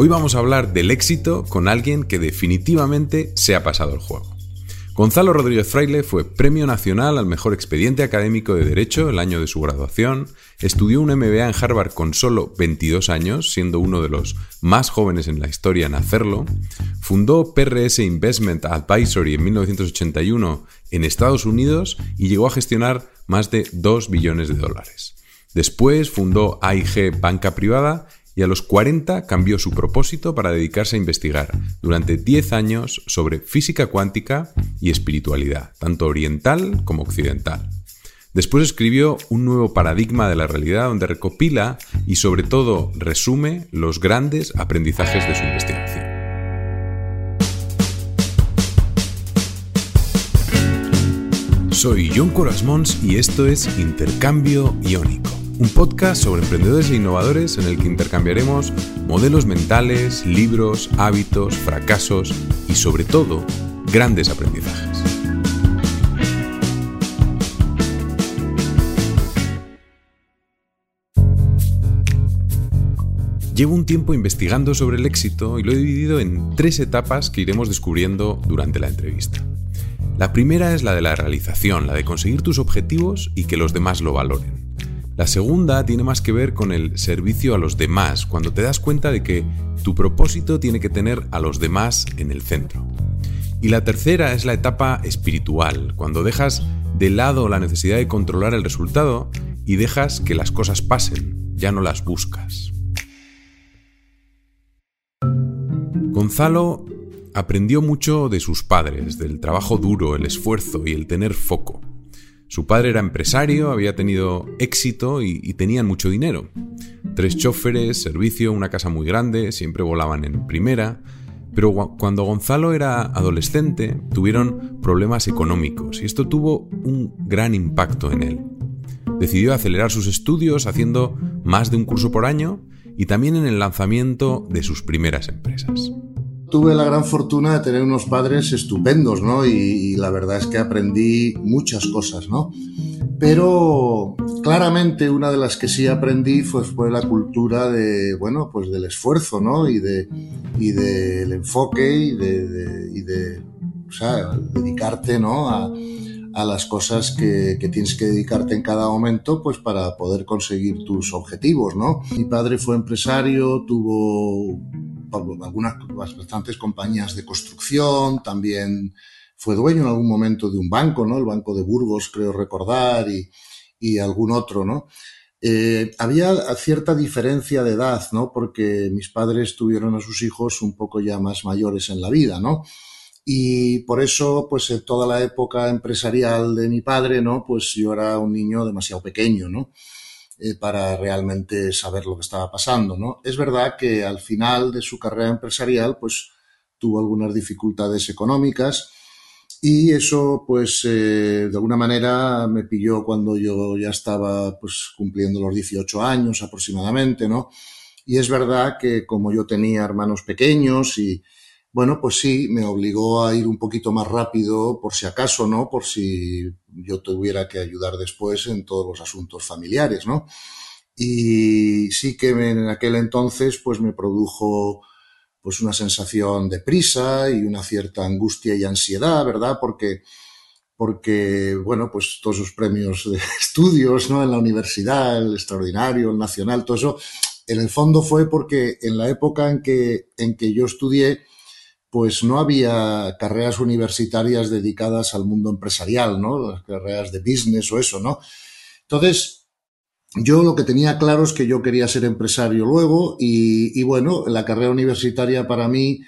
Hoy vamos a hablar del éxito con alguien que definitivamente se ha pasado el juego. Gonzalo Rodríguez Fraile fue Premio Nacional al Mejor Expediente Académico de Derecho el año de su graduación, estudió un MBA en Harvard con solo 22 años, siendo uno de los más jóvenes en la historia en hacerlo, fundó PRS Investment Advisory en 1981 en Estados Unidos y llegó a gestionar más de 2 billones de dólares. Después fundó AIG Banca Privada y a los 40 cambió su propósito para dedicarse a investigar durante 10 años sobre física cuántica y espiritualidad, tanto oriental como occidental. Después escribió un nuevo paradigma de la realidad donde recopila y sobre todo resume los grandes aprendizajes de su investigación. Soy John Corasmons y esto es Intercambio Iónico un podcast sobre emprendedores e innovadores en el que intercambiaremos modelos mentales, libros, hábitos, fracasos y sobre todo grandes aprendizajes. Llevo un tiempo investigando sobre el éxito y lo he dividido en tres etapas que iremos descubriendo durante la entrevista. La primera es la de la realización, la de conseguir tus objetivos y que los demás lo valoren. La segunda tiene más que ver con el servicio a los demás, cuando te das cuenta de que tu propósito tiene que tener a los demás en el centro. Y la tercera es la etapa espiritual, cuando dejas de lado la necesidad de controlar el resultado y dejas que las cosas pasen, ya no las buscas. Gonzalo aprendió mucho de sus padres, del trabajo duro, el esfuerzo y el tener foco. Su padre era empresario, había tenido éxito y, tenían mucho dinero. Tres choferes, servicio, una casa muy grande, siempre volaban en primera. Pero cuando Gonzalo era adolescente tuvieron problemas económicos y esto tuvo un gran impacto en él. Decidió acelerar sus estudios haciendo más de un curso por año y también en el lanzamiento de sus primeras empresas. Tuve la gran fortuna de tener unos padres estupendos, ¿no? Y, la verdad es que aprendí muchas cosas, ¿no? Pero claramente una de las que sí aprendí fue, fue la cultura de, bueno, pues del esfuerzo, ¿no? Y, de, y del enfoque y de, y de o sea, dedicarte, ¿no? A, a las cosas que, que, tienes que dedicarte en cada momento, pues para poder conseguir tus objetivos, ¿no? Mi padre fue empresario, tuvo algunas bastantes compañías de construcción, también fue dueño en algún momento de un banco, ¿no? El Banco de Burgos, creo recordar, y, algún otro, ¿no? Eh, había cierta diferencia de edad, ¿no? Porque mis padres tuvieron a sus hijos un poco ya más mayores en la vida, ¿no? Y por eso, pues en toda la época empresarial de mi padre, ¿no? Pues yo era un niño demasiado pequeño, ¿no? Eh, para realmente saber lo que estaba pasando, ¿no? Es verdad que al final de su carrera empresarial, pues tuvo algunas dificultades económicas y eso, pues, eh, de alguna manera me pilló cuando yo ya estaba, pues, cumpliendo los 18 años aproximadamente, ¿no? Y es verdad que como yo tenía hermanos pequeños y, bueno, pues sí, me obligó a ir un poquito más rápido por si acaso, ¿no? Por si yo tuviera que ayudar después en todos los asuntos familiares, ¿no? Y sí que en aquel entonces pues me produjo pues una sensación de prisa y una cierta angustia y ansiedad, ¿verdad? Porque porque, bueno, pues todos esos premios de estudios, ¿no? En la universidad, el extraordinario, el nacional, todo eso, en el fondo fue porque en la época en que, en que yo estudié, pues no había carreras universitarias dedicadas al mundo empresarial, ¿no? Las carreras de business o eso, ¿no? Entonces, yo lo que tenía claro es que yo quería ser empresario luego y, bueno, la carrera universitaria para mí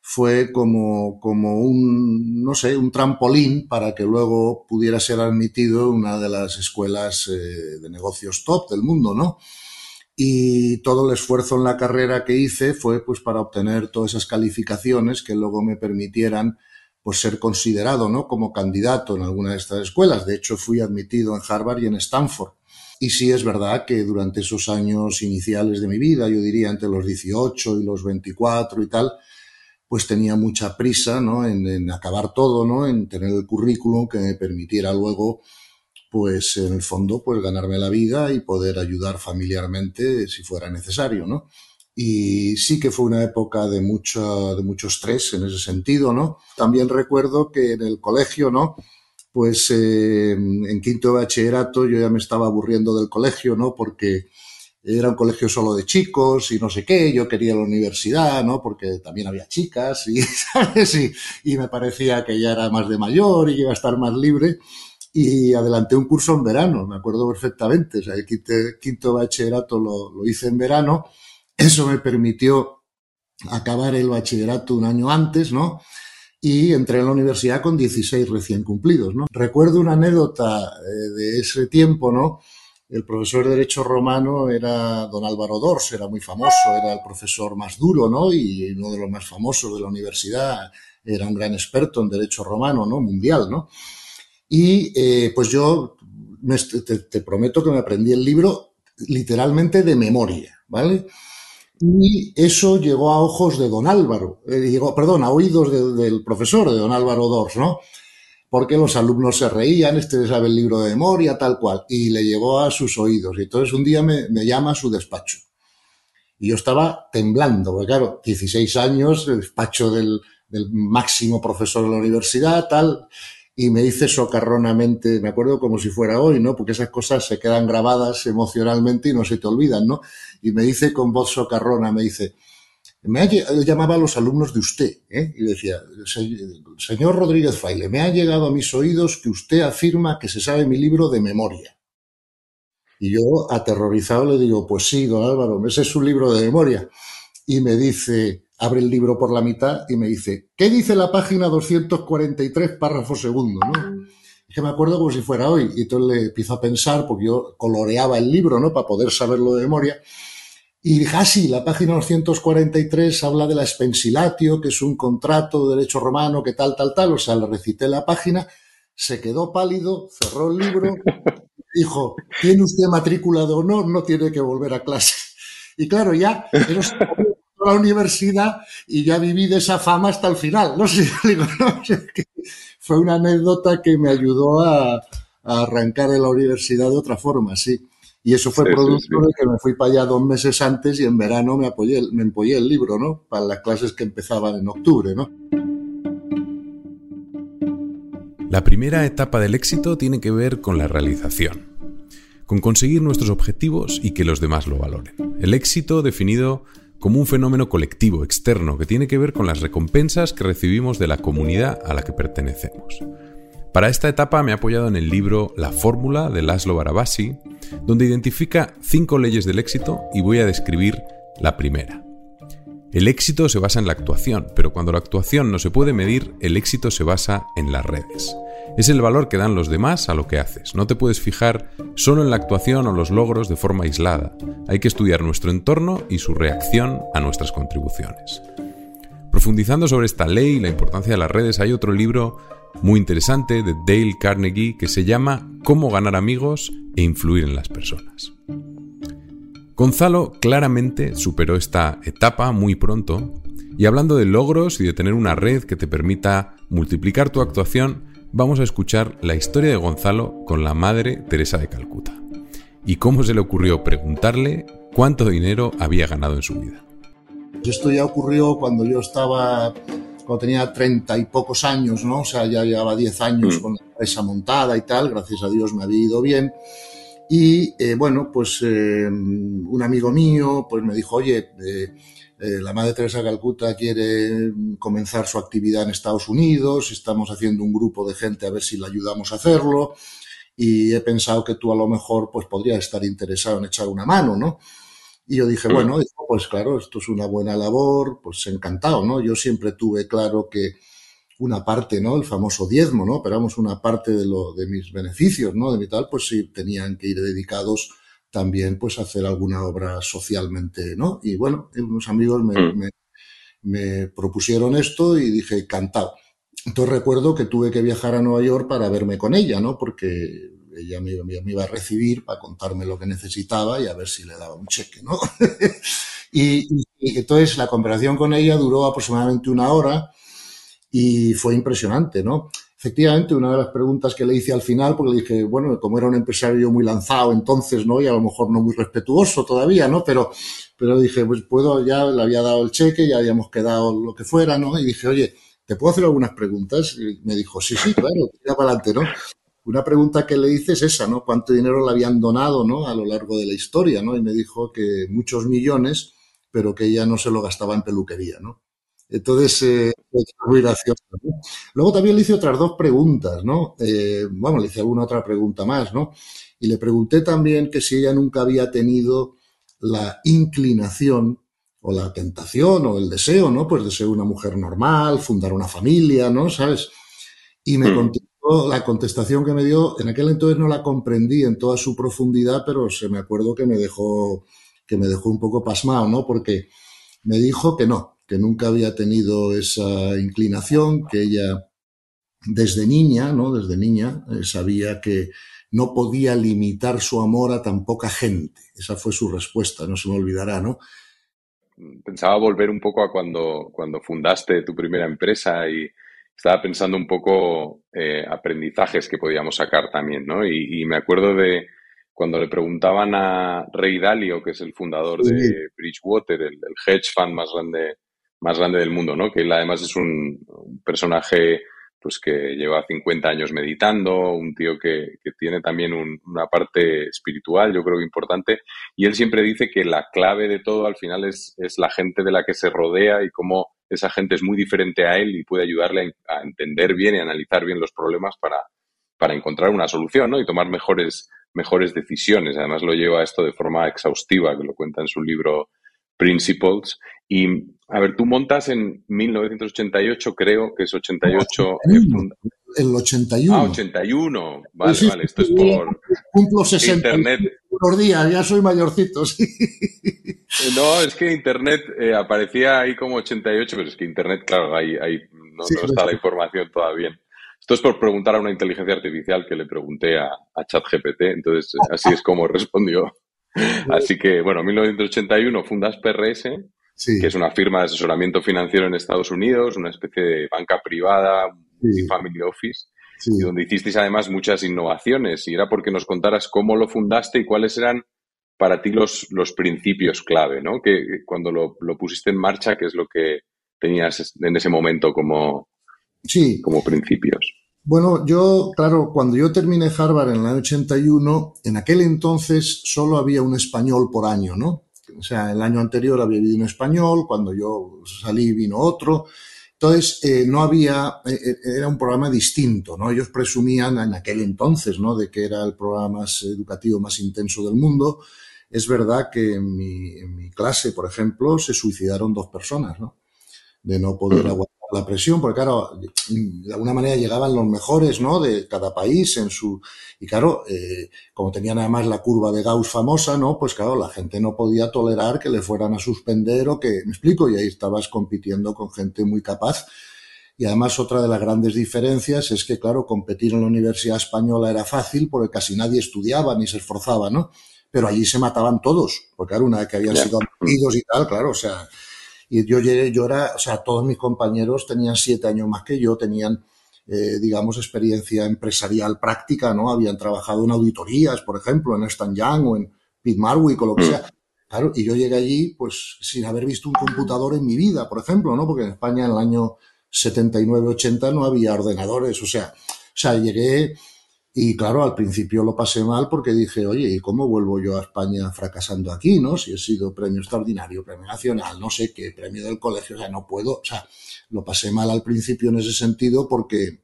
fue como, como un, no sé, un trampolín para que luego pudiera ser admitido en una de las escuelas eh, de negocios top del mundo, ¿no? Y todo el esfuerzo en la carrera que hice fue pues para obtener todas esas calificaciones que luego me permitieran pues ser considerado ¿no? como candidato en alguna de estas escuelas. De hecho, fui admitido en Harvard y en Stanford. Y sí es verdad que durante esos años iniciales de mi vida, yo diría entre los 18 y los 24 y tal, pues tenía mucha prisa ¿no? en, en acabar todo, ¿no? en tener el currículum que me permitiera luego pues en el fondo, pues ganarme la vida y poder ayudar familiarmente si fuera necesario, ¿no? y sí que fue una época de mucho, de mucho estrés en ese sentido, ¿no? También recuerdo que en el colegio, ¿no? Pues eh, en quinto bachillerato yo ya me estaba aburriendo del colegio, ¿no? Porque era un colegio solo de chicos y no sé qué, yo quería la universidad, ¿no? Porque también había chicas y, ¿sabes? Y, y me parecía que ya era más de mayor y iba a estar más libre y adelanté un curso en verano, me acuerdo perfectamente, o sea, el quinto, bachillerato lo, lo hice en verano eso me permitió acabar el bachillerato un año antes, ¿no? Y entré en la universidad con 16 recién cumplidos, ¿no? Recuerdo una anécdota eh, de ese tiempo, ¿no? El profesor de Derecho Romano era don Álvaro Dors, era muy famoso, era el profesor más duro, ¿no? Y uno de los más famosos de la universidad, era un gran experto en Derecho Romano, ¿no? Mundial, ¿no? Y eh, pues yo te, te prometo que me aprendí el libro literalmente de memoria, ¿vale? Y eso llegó a ojos de don Álvaro, eh, llegó, perdón, a oídos del profesor, de don Álvaro Dors, ¿no? Porque los alumnos se reían, este sabe el libro de memoria, tal cual, y le llegó a sus oídos. Y entonces un día me, llama a su despacho. Y yo estaba temblando, porque claro, 16 años, despacho del, del máximo profesor de la universidad, tal, y me dice socarronamente, me acuerdo como si fuera hoy, ¿no? Porque esas cosas se quedan grabadas emocionalmente y no se te olvidan, ¿no? Y me dice con voz socarrona, me dice, me ha, llamaba a los alumnos de usted, ¿eh? Y decía, señor Rodríguez Fraile, me ha llegado a mis oídos que usted afirma que se sabe mi libro de memoria. Y yo, aterrorizado, le digo, pues sí, don Álvaro, ese es un libro de memoria. Y me dice, abre el libro por la mitad y me dice, ¿qué dice la página 243, párrafo segundo? ¿no? Es que me acuerdo como si fuera hoy. Y entonces le empiezo a pensar, porque yo coloreaba el libro, ¿no? Para poder saberlo de memoria. Y dije, ah, sí, la página 243 habla de la expensilatio, que es un contrato de derecho romano, que tal, tal, tal. O sea, le recité la página, se quedó pálido, cerró el libro, dijo, ¿tiene usted matrícula de honor? No tiene que volver a clase. Y claro, ya, la universidad y ya viví de esa fama hasta el final. No sé, digo, no, fue una anécdota que me ayudó a, arrancar de la universidad de otra forma, sí. Y eso fue producto de que me fui para allá dos meses antes y en verano me apoyé, me empollé el libro, ¿no? Para las clases que empezaban en octubre, ¿no? La primera etapa del éxito tiene que ver con la realización, con conseguir nuestros objetivos y que los demás lo valoren. El éxito definido como un fenómeno colectivo, externo, que tiene que ver con las recompensas que recibimos de la comunidad a la que pertenecemos. Para esta etapa me he apoyado en el libro La Fórmula de Laszlo Barabasi, donde identifica cinco leyes del éxito y voy a describir la primera. El éxito se basa en la actuación, pero cuando la actuación no se puede medir, el éxito se basa en las redes. Es el valor que dan los demás a lo que haces. No te puedes fijar solo en la actuación o los logros de forma aislada. Hay que estudiar nuestro entorno y su reacción a nuestras contribuciones. Profundizando sobre esta ley y la importancia de las redes, hay otro libro muy interesante de Dale Carnegie que se llama Cómo ganar amigos e influir en las personas. Gonzalo claramente superó esta etapa muy pronto y hablando de logros y de tener una red que te permita multiplicar tu actuación, vamos a escuchar la historia de Gonzalo con la madre Teresa de Calcuta y cómo se le ocurrió preguntarle cuánto dinero había ganado en su vida. Esto ya ocurrió cuando yo estaba, cuando tenía treinta y pocos años, ¿no? O sea, ya llevaba diez años mm. con la empresa montada y tal, gracias a Dios me había ido bien. Y eh, bueno, pues eh, un amigo mío pues me dijo, oye, eh, la Madre Teresa Calcuta quiere comenzar su actividad en Estados Unidos, estamos haciendo un grupo de gente a ver si le ayudamos a hacerlo y he pensado que tú a lo mejor pues podrías estar interesado en echar una mano, ¿no? Y yo dije, mm. bueno, pues claro, esto es una buena labor, pues encantado, ¿no? Yo siempre tuve claro que una parte, ¿no? El famoso diezmo, ¿no? Pero vamos, una parte de, lo, de mis beneficios, ¿no? De mi tal, pues sí, tenían que ir dedicados también, pues, hacer alguna obra socialmente, ¿no? Y bueno, unos amigos me, mm. me, propusieron esto y dije, cantado. Entonces recuerdo que tuve que viajar a Nueva York para verme con ella, ¿no? Porque ella me, me, iba a recibir para contarme lo que necesitaba y a ver si le daba un cheque, ¿no? y, y, entonces la conversación con ella duró aproximadamente una hora y fue impresionante, ¿no? Efectivamente, una de las preguntas que le hice al final, porque le dije, bueno, como era un empresario muy lanzado entonces, ¿no? Y a lo mejor no muy respetuoso todavía, ¿no? Pero, Pero dije, pues puedo, ya le había dado el cheque, ya habíamos quedado lo que fuera, ¿no? Y dije, oye, ¿te puedo hacer algunas preguntas? Y me dijo, sí, sí, claro, tira para adelante, ¿no? Una pregunta que le hice es esa, ¿no? ¿Cuánto dinero le habían donado, ¿no? A lo largo de la historia, ¿no? Y me dijo que muchos millones, pero que ella no se lo gastaba en peluquería, ¿no? Entonces, eh, muy gracioso. Luego también le hice otras dos preguntas, ¿no? Eh, bueno, le hice alguna otra pregunta más, ¿no? Y le pregunté también que si ella nunca había tenido la inclinación o la tentación o el deseo, ¿no? Pues de ser una mujer normal, fundar una familia, ¿no? ¿Sabes? Y me hmm. contestó, la contestación que me dio, en aquel entonces no la comprendí en toda su profundidad, pero se me acuerdo que me dejó, que me dejó un poco pasmado, ¿no? Porque me dijo que no, que nunca había tenido esa inclinación, que ella desde niña, ¿no? Desde niña eh, sabía que no podía limitar su amor a tan poca gente. Esa fue su respuesta, no se me olvidará, ¿no? Pensaba volver un poco a cuando, cuando fundaste tu primera empresa y estaba pensando un poco eh, aprendizajes que podíamos sacar también, ¿no? Y, me acuerdo de cuando le preguntaban a Ray Dalio, que es el fundador de Bridgewater, el, el hedge fund más grande más grande del mundo, ¿no? Que él además es un, personaje pues que lleva 50 años meditando, un tío que, tiene también una parte espiritual, yo creo que importante, y él siempre dice que la clave de todo al final es, es la gente de la que se rodea y cómo esa gente es muy diferente a él y puede ayudarle a, entender bien y analizar bien los problemas para, para encontrar una solución, ¿no? Y tomar mejores, mejores decisiones. Además lo lleva esto de forma exhaustiva, que lo cuenta en su libro Principles. Y, a ver, tú montas en 1988, creo que es 88. el 81. Ah, 81. Vale, vale, esto es por. Cumplo 60 Internet. por día, ya soy mayorcito, sí. No, es que Internet eh, aparecía ahí como 88, pero es que Internet, claro, ahí, ahí no, está la información todavía. Esto es por preguntar a una inteligencia artificial que le pregunté a, a ChatGPT, entonces así es como respondió. Así que, bueno, 1981 fundas PRS, que es una firma de asesoramiento financiero en Estados Unidos, una especie de banca privada, family office, y donde hicisteis además muchas innovaciones. Y era porque nos contaras cómo lo fundaste y cuáles eran para ti los, los principios clave, ¿no? Que cuando lo, lo pusiste en marcha, ¿qué es lo que tenías en ese momento como, como principios? Bueno, yo, claro, cuando yo terminé Harvard en el año 81, en aquel entonces solo había un español por año, ¿no? O sea, el año anterior había habido un español, cuando yo salí vino otro. Entonces, eh, no había, eh, eh, era un programa distinto, ¿no? Ellos presumían en aquel entonces, ¿no? De que era el programa más educativo más intenso del mundo. Es verdad que en mi, en mi clase, por ejemplo, se suicidaron dos personas, ¿no? De no poder aguantar la presión, porque claro, de alguna manera llegaban los mejores, ¿no? De cada país en su... Y claro, eh, como tenían además la curva de Gauss famosa, ¿no? Pues claro, la gente no podía tolerar que le fueran a suspender o que... Me explico, y ahí estabas compitiendo con gente muy capaz. Y además otra de las grandes diferencias es que, claro, competir en la Universidad Española era fácil porque casi nadie estudiaba ni se esforzaba, ¿no? Pero allí se mataban todos, porque era una vez que habían sido amigos y tal, claro, o sea, y yo llegué, yo era, o sea, todos mis compañeros tenían siete años más que yo, tenían, eh, digamos, experiencia empresarial práctica, ¿no? Habían trabajado en auditorías, por ejemplo, en Stan Young o en Pete Marwick o lo que mm. sea. Claro, y yo llegué allí, pues, sin haber visto un computador en mi vida, por ejemplo, ¿no? Porque en España en el año 79-80 no había ordenadores, o sea, o sea, llegué, y claro, al principio lo pasé mal porque dije, oye, ¿y cómo vuelvo yo a España fracasando aquí, no? Si he sido premio extraordinario, premio nacional, no sé qué, premio del colegio, o sea, no puedo, o sea, lo pasé mal al principio en ese sentido porque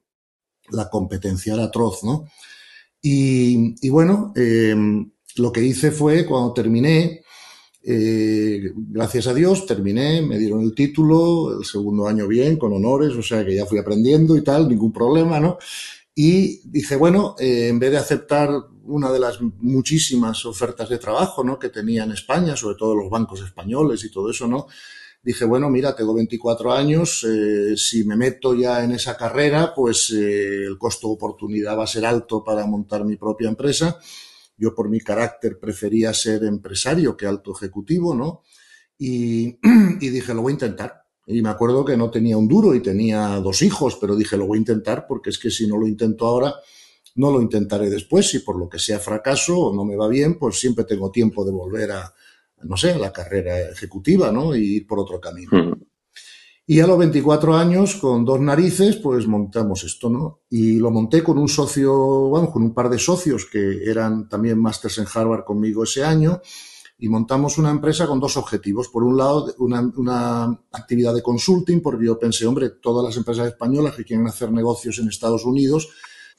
la competencia era atroz, ¿no? Y, bueno, em, lo que hice fue, cuando terminé, eh, gracias a Dios, terminé, me dieron el título, el segundo año bien, con honores, o sea que ya fui aprendiendo y tal, ningún problema, ¿no? Y dije, bueno, eh, en vez de aceptar una de las muchísimas ofertas de trabajo ¿no? que tenía en España, sobre todo los bancos españoles y todo eso, ¿no? Dije, bueno, mira, tengo 24 años, eh, si me meto ya en esa carrera, pues eh, el costo oportunidad va a ser alto para montar mi propia empresa. Yo por mi carácter prefería ser empresario que alto ejecutivo, ¿no? Y, y dije, lo voy a intentar. Y me acuerdo que no tenía un duro y tenía dos hijos, pero dije, lo voy a intentar porque es que si no lo intento ahora, no lo intentaré después. Si por lo que sea fracaso o no me va bien, pues siempre tengo tiempo de volver a, no sé, a la carrera ejecutiva, ¿no? Y ir por otro camino. Y a los 24 años, con dos narices, pues montamos esto, ¿no? Y lo monté con un socio, vamos, con un par de socios que eran también másters en Harvard conmigo ese año, y montamos una empresa con dos objetivos. Por un lado, una, una, actividad de consulting, porque yo pensé, hombre, todas las empresas españolas que quieren hacer negocios en Estados Unidos,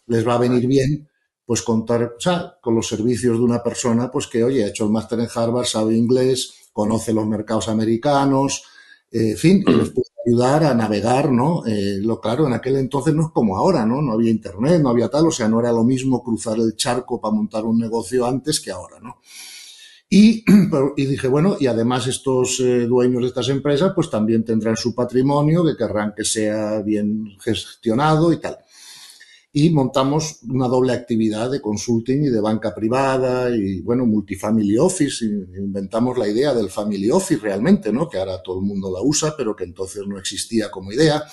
les va a venir bien pues contar o sea, con los servicios de una persona pues que, oye, ha hecho el máster en Harvard, sabe inglés, conoce los mercados americanos, eh, en fin, y les puede ayudar a navegar, ¿no? Eh, lo claro, en aquel entonces no es como ahora, ¿no? No había internet, no había tal, o sea, no era lo mismo cruzar el charco para montar un negocio antes que ahora, ¿no? Y, y dije, bueno, y además estos eh, dueños de estas empresas, pues también tendrán su patrimonio, que querrán que sea bien gestionado y tal y montamos una doble actividad de consulting y de banca privada y, bueno, multifamily office. inventamos la idea del family office realmente, ¿no? Que ahora todo el mundo la usa, pero que entonces no existía como idea.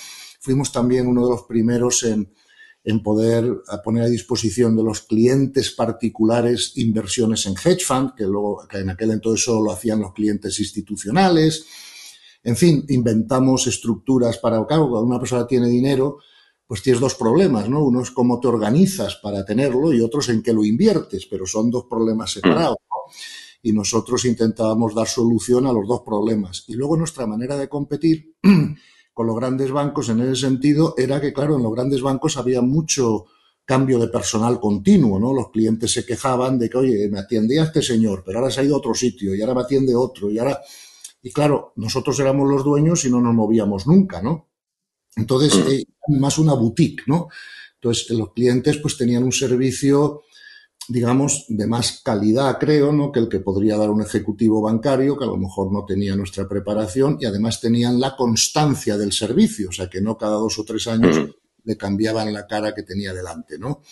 Fuimos también uno de los primeros en, en poder poner a disposición de los clientes particulares inversiones en hedge fund, que luego, que en aquel entonces solo lo hacían los clientes institucionales. En fin, inventamos estructuras para, claro, cuando una persona tiene dinero, pues tienes dos problemas, ¿no? Uno es cómo te organizas para tenerlo y otro es en qué lo inviertes, pero son dos problemas separados. Y nosotros intentábamos dar solución a los dos problemas. Y luego nuestra manera de competir con los grandes bancos en ese sentido era que, claro, en los grandes bancos había mucho cambio de personal continuo, ¿no? Los clientes se quejaban de que, oye, me atendía este señor, pero ahora se ha ido a otro sitio y ahora me atiende otro y ahora... Y claro, nosotros éramos los dueños y no nos movíamos nunca, ¿no? Entonces, mm. eh, más una boutique, ¿no? Entonces, los clientes pues tenían un servicio, digamos, de más calidad, creo, ¿no? Que el que podría dar un ejecutivo bancario, que a lo mejor no tenía nuestra preparación, y además tenían la constancia del servicio, o sea, que no cada dos o tres años le cambiaban la cara que tenía delante, ¿no?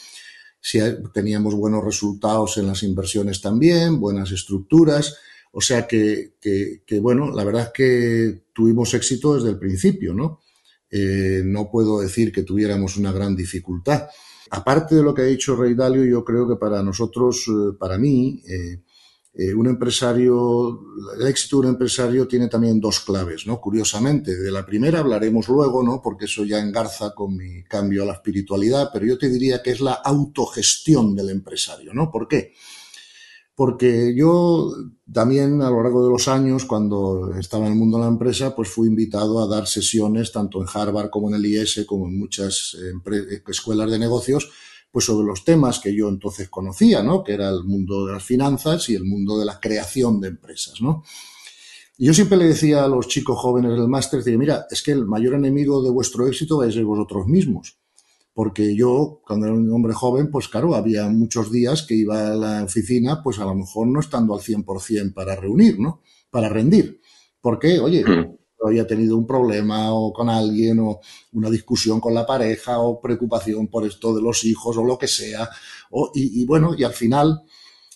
Si teníamos buenos resultados en las inversiones también, buenas estructuras, o sea que, que, que bueno, la verdad es que tuvimos éxito desde el principio, ¿no? Eh, no puedo decir que tuviéramos una gran dificultad. Aparte de lo que ha dicho Rey Dalio, yo creo que para nosotros, eh, para mí, eh, un empresario, el éxito de un empresario tiene también dos claves, ¿no? Curiosamente, de la primera hablaremos luego, ¿no? Porque eso ya engarza con mi cambio a la espiritualidad, pero yo te diría que es la autogestión del empresario, ¿no? ¿Por qué? Yo también a lo largo de los años, cuando estaba en el mundo de la empresa, pues fui invitado a dar sesiones tanto en Harvard como en el IS, como en muchas escuelas de negocios, pues sobre los temas que yo entonces conocía, ¿no? Que era el mundo de las finanzas y el mundo de la creación de empresas, ¿no? Y yo siempre le decía a los chicos jóvenes del máster, mira, es que el mayor enemigo de vuestro éxito es vosotros mismos porque yo, cuando era un hombre joven, pues claro, había muchos días que iba a la oficina, pues a lo mejor no estando al 100% para reunir, ¿no? Para rendir. Porque, oye, mm. había tenido un problema o con alguien o una discusión con la pareja o preocupación por esto de los hijos o lo que sea. O, y, bueno, y al final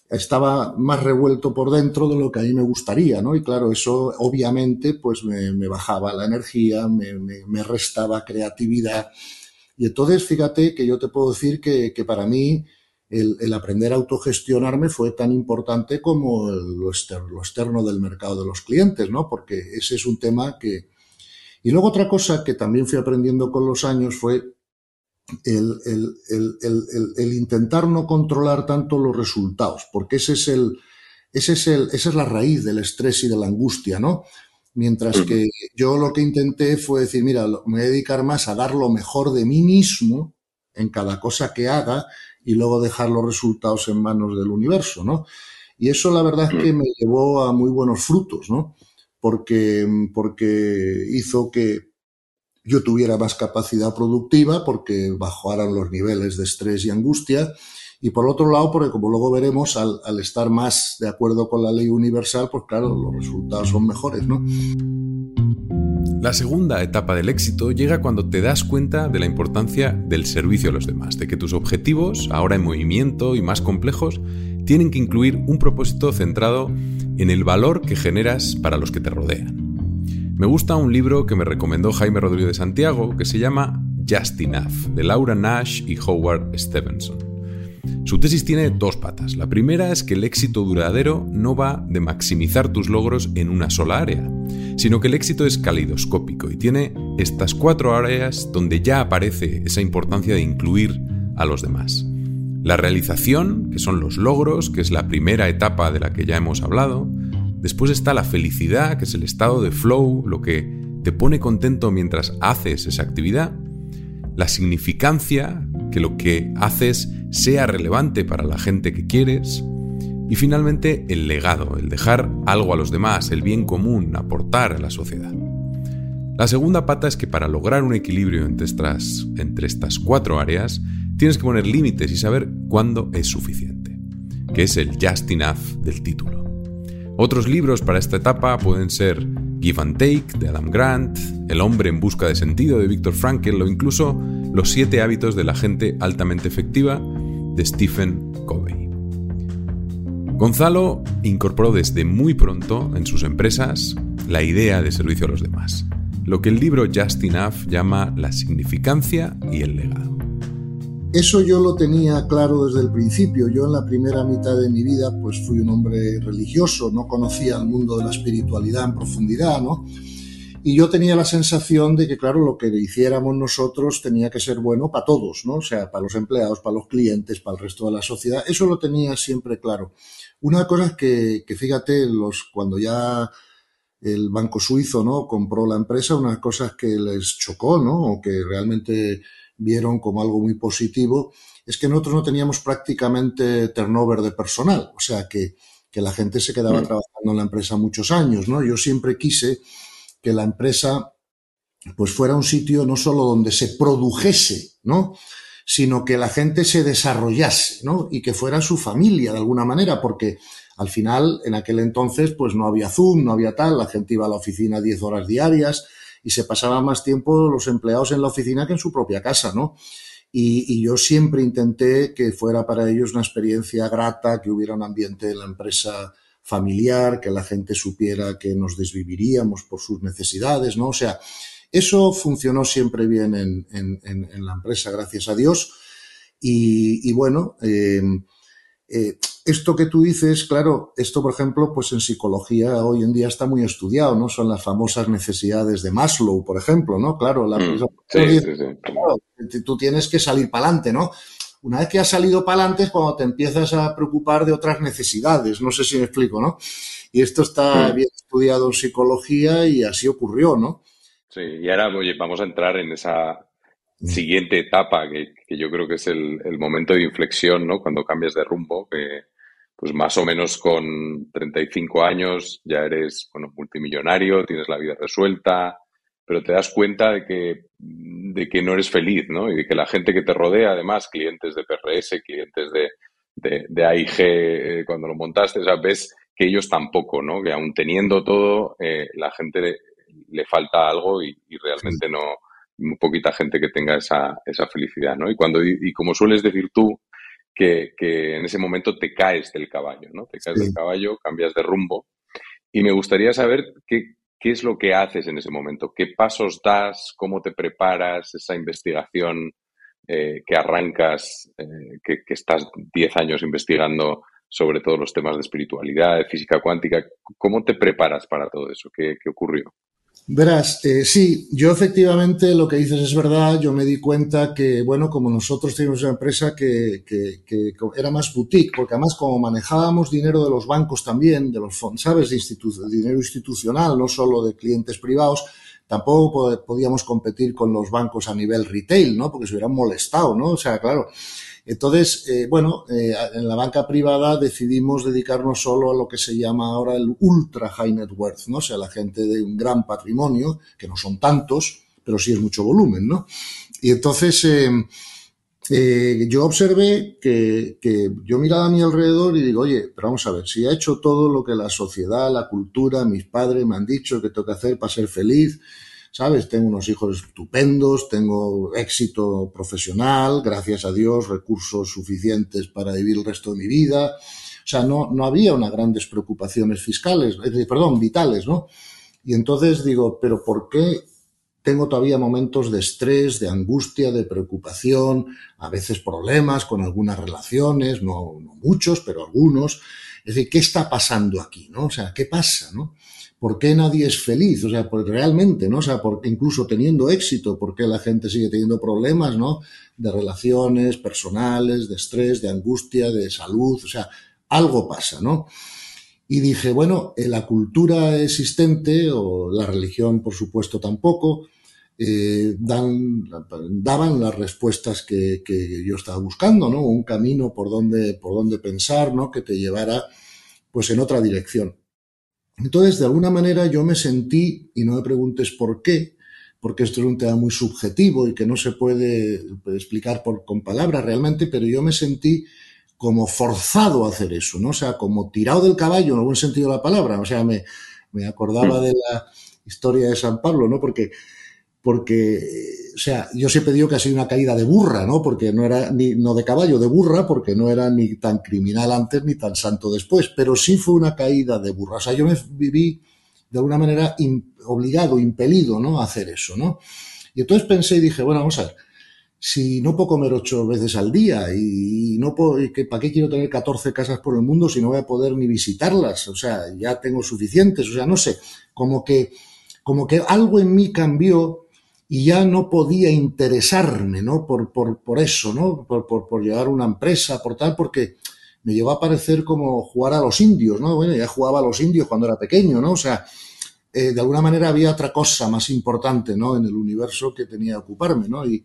estaba más revuelto por dentro de lo que a mí me gustaría, ¿no? Y claro, eso obviamente pues me, bajaba la energía, me, me restaba creatividad y entonces, fíjate que yo te puedo decir que, para mí el, aprender a autogestionarme fue tan importante como lo, externo, del mercado de los clientes, ¿no? Porque ese es un tema que... Y luego otra cosa que también fui aprendiendo con los años fue el, el, intentar no controlar tanto los resultados, porque ese es el, ese es el, esa es la raíz del estrés y de la angustia, ¿no? Mientras que yo lo que intenté fue decir, mira, me voy a dedicar más a dar lo mejor de mí mismo en cada cosa que haga y luego dejar los resultados en manos del universo, ¿no? Y eso la verdad es que me llevó a muy buenos frutos, ¿no? Porque, porque hizo que yo tuviera más capacidad productiva, porque bajaran los niveles de estrés y angustia, y por otro lado, porque como luego veremos, al, estar más de acuerdo con la ley universal, pues claro, los resultados son mejores, ¿no? La segunda etapa del éxito llega cuando te das cuenta de la importancia del servicio a los demás, de que tus objetivos, ahora en movimiento y más complejos, tienen que incluir un propósito centrado en el valor que generas para los que te rodean. Me gusta un libro que me recomendó Jaime Rodríguez de Santiago que se llama Just Enough, de Laura Nash y Howard Stevenson. Su tesis tiene dos patas. La primera es que el éxito duradero no va de maximizar tus logros en una sola área, sino que el éxito es calidoscópico y tiene estas cuatro áreas donde ya aparece esa importancia de incluir a los demás. La realización, que son los logros, que es la primera etapa de la que ya hemos hablado. Después está la felicidad, que es el estado de flow, lo que te pone contento mientras haces esa actividad. La significancia, que lo que haces sea relevante para la gente que quieres. Y finalmente el legado, el dejar algo a los demás, el bien común, aportar a la sociedad. La segunda pata es que para lograr un equilibrio entre estas, entre estas cuatro áreas, Tienes que poner límites y saber cuándo es suficiente, que es el just enough del título. Otros libros para esta etapa pueden ser Give and Take de Adam Grant, El hombre en busca de sentido de Viktor Frankl o incluso Los siete hábitos de la gente altamente efectiva de Stephen Covey. Gonzalo incorporó desde muy pronto en sus empresas la idea de servicio a los demás, lo que el libro Just Enough llama la significancia y el legado. Eso yo lo tenía claro desde el principio. Yo en la primera mitad de mi vida pues fui un hombre religioso, no conocía el mundo de la espiritualidad en profundidad, ¿no? Y yo tenía la sensación de que, claro, lo que hiciéramos nosotros tenía que ser bueno para todos, ¿no? O sea, para los empleados, para los clientes, para el resto de la sociedad. Eso lo tenía siempre claro. Una cosa es que, que fíjate, los, cuando ya el banco suizo, ¿no? Compró la empresa, unas cosas que les chocó, ¿no? O que realmente vieron como algo muy positivo, es que nosotros no teníamos prácticamente turnover de personal, o sea que, que la gente se quedaba mm. trabajando en la empresa muchos años, ¿no? Yo siempre quise que la empresa pues fuera un sitio no solo donde se produjese, ¿no? sino que la gente se desarrollase, ¿no? Y que fuera su familia de alguna manera, porque al final, en aquel entonces, pues no había Zoom, no había tal, la gente iba a la oficina 10 horas diarias, y se pasaba más tiempo los empleados en la oficina que en su propia casa, ¿no? Y, yo siempre intenté que fuera para ellos una experiencia grata, que hubiera un ambiente en la empresa familiar, que la gente supiera que nos desviviríamos por sus necesidades, ¿no? O sea, eso funcionó siempre bien en, la empresa, gracias a Dios. Y, bueno, eh, eh, esto que tú dices, claro, esto por ejemplo, pues en psicología hoy en día está muy estudiado, ¿no? Son las famosas necesidades de Maslow, por ejemplo, ¿no? Claro, la, mm, tú tienes que salir para adelante, ¿no? Una vez que has salido para adelante es cuando te empiezas a preocupar de otras necesidades, no sé si me explico, ¿no? Y esto está mm. bien estudiado en psicología y así ocurrió, ¿no? Sí, y ahora oye, vamos a entrar en esa siguiente etapa que, yo creo que es el, el, momento de inflexión, ¿no? Cuando cambias de rumbo, que pues más o menos con 35 años ya eres, bueno, multimillonario, tienes la vida resuelta, pero te das cuenta de que, de que no eres feliz, ¿no? Y de que la gente que te rodea, además, clientes de PRS, clientes de, de, de AIG, eh, cuando lo montaste, o ves que ellos tampoco, ¿no? Que aún teniendo todo, eh, la gente le, falta algo y, y realmente no, muy poquita gente que tenga esa, esa felicidad, ¿no? Y cuando, y, como sueles decir tú, que, que, en ese momento te caes del caballo, ¿no? Te caes del caballo, cambias de rumbo. Y me gustaría saber qué, qué es lo que haces en ese momento, qué pasos das, cómo te preparas, esa investigación eh, que arrancas, eh, que, estás 10 años investigando sobre todos los temas de espiritualidad, de física cuántica. ¿Cómo te preparas para todo eso? ¿Qué, qué ocurrió? Verás, eh, sí, yo efectivamente lo que dices es verdad, yo me di cuenta que, bueno, como nosotros teníamos una empresa que, que, que era más boutique, porque además como manejábamos dinero de los bancos también, de los fondos, ¿sabes? De, institu dinero institucional, no solo de clientes privados, tampoco podíamos competir con los bancos a nivel retail, ¿no? Porque se hubieran molestado, ¿no? O sea, claro, entonces, eh, bueno, eh, en la banca privada decidimos dedicarnos solo a lo que se llama ahora el ultra high net worth, ¿no? O sea, la gente de un gran patrimonio, que no son tantos, pero sí es mucho volumen, ¿no? Y entonces, eh, eh, yo observé que, que, yo miraba a mi alrededor y digo, oye, pero vamos a ver, si he hecho todo lo que la sociedad, la cultura, mis padres me han dicho que tengo que hacer para ser feliz, ¿sabes? Tengo unos hijos estupendos, tengo éxito profesional, gracias a Dios, recursos suficientes para vivir el resto de mi vida. O sea, no, no había unas grandes preocupaciones fiscales, perdón, vitales, ¿no? Y entonces digo, pero ¿por qué tengo todavía momentos de estrés, de angustia, de preocupación, a veces problemas con algunas relaciones, no, no muchos, pero algunos. Es decir, ¿qué está pasando aquí? ¿no? O sea, ¿qué pasa? ¿no? ¿Por qué nadie es feliz? O sea, pues realmente, ¿no? O sea, porque incluso teniendo éxito, ¿por qué la gente sigue teniendo problemas, ¿no? De relaciones personales, de estrés, de angustia, de salud, o sea, algo pasa, ¿no? Y dije, bueno, la cultura existente, o la religión, por supuesto, tampoco, eh, dan, daban las respuestas que, que, yo estaba buscando, ¿no? Un camino por donde, por donde pensar, ¿no? Que te llevara, pues, en otra dirección. Entonces, de alguna manera yo me sentí, y no me preguntes por qué, porque esto es un tema muy subjetivo y que no se puede explicar por, con palabras realmente, pero yo me sentí como forzado a hacer eso, ¿no? O sea, como tirado del caballo en algún sentido de la palabra. O sea, me, me acordaba de la historia de San Pablo, ¿no? Porque porque, o sea, yo siempre digo que ha sido una caída de burra, ¿no? Porque no era ni, no de caballo, de burra, porque no era ni tan criminal antes ni tan santo después, pero sí fue una caída de burra. O sea, yo me viví de alguna manera obligado, impelido, ¿no? A hacer eso, ¿no? Y entonces pensé y dije, bueno, vamos a ver, si no puedo comer ocho veces al día y, no puedo, ¿para qué quiero tener 14 casas por el mundo si no voy a poder ni visitarlas? O sea, ya tengo suficientes, o sea, no sé, como que, como que algo en mí cambió y ya no podía interesarme, ¿no? Por, por, por eso, ¿no? Por, por, por, llevar una empresa, por tal, porque me llevó a parecer como jugar a los indios, ¿no? Bueno, ya jugaba a los indios cuando era pequeño, ¿no? O sea, eh, de alguna manera había otra cosa más importante, ¿no? En el universo que tenía que ocuparme, ¿no? Y,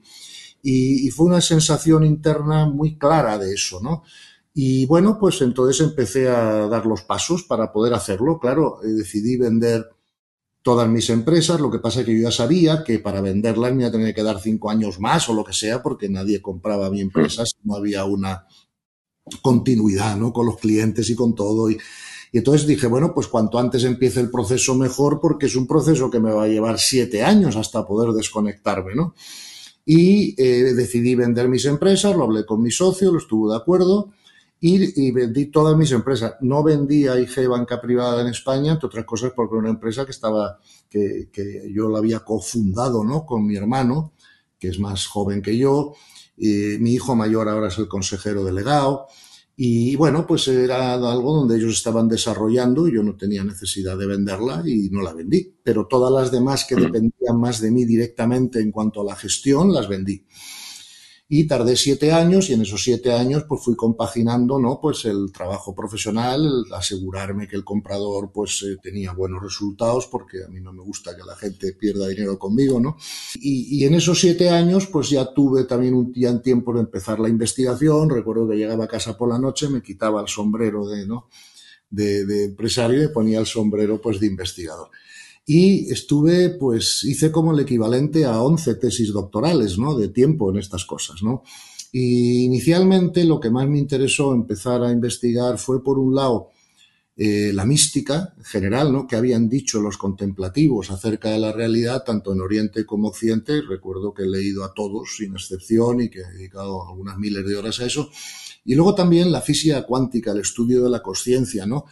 y, fue una sensación interna muy clara de eso, ¿no? Y bueno, pues entonces empecé a dar los pasos para poder hacerlo. Claro, eh, decidí vender todas mis empresas. Lo que pasa es que yo ya sabía que para venderlas me iba a tener que dar cinco años más o lo que sea, porque nadie compraba mi empresa si no había una continuidad ¿no? con los clientes y con todo. Y, y, entonces dije, bueno, pues cuanto antes empiece el proceso mejor, porque es un proceso que me va a llevar siete años hasta poder desconectarme, ¿no? Y eh, decidí vender mis empresas, lo hablé con mi socio, lo estuvo de acuerdo y, y, vendí todas mis empresas. No vendí a IG Banca Privada en España, entre otras cosas porque era una empresa que estaba, que, que yo la había cofundado, ¿no? Con mi hermano, que es más joven que yo. Y mi hijo mayor ahora es el consejero delegado. Y bueno, pues era algo donde ellos estaban desarrollando y yo no tenía necesidad de venderla y no la vendí. Pero todas las demás que dependían más de mí directamente en cuanto a la gestión, las vendí y tardé siete años y en esos siete años pues fui compaginando no pues el trabajo profesional el asegurarme que el comprador pues eh, tenía buenos resultados porque a mí no me gusta que la gente pierda dinero conmigo no y, y en esos siete años pues ya tuve también un ya en tiempo de empezar la investigación. Recuerdo que llegaba a casa por la noche me quitaba el sombrero de no de, empresario y ponía el sombrero pues de investigador y estuve, pues hice como el equivalente a 11 tesis doctorales, ¿no? De tiempo en estas cosas, ¿no? Y inicialmente lo que más me interesó empezar a investigar fue, por un lado, eh, la mística general, ¿no? Que habían dicho los contemplativos acerca de la realidad, tanto en Oriente como Occidente. Recuerdo que he leído a todos, sin excepción, y que he dedicado algunas miles de horas a eso. Y luego también la física cuántica, el estudio de la conciencia, ¿no?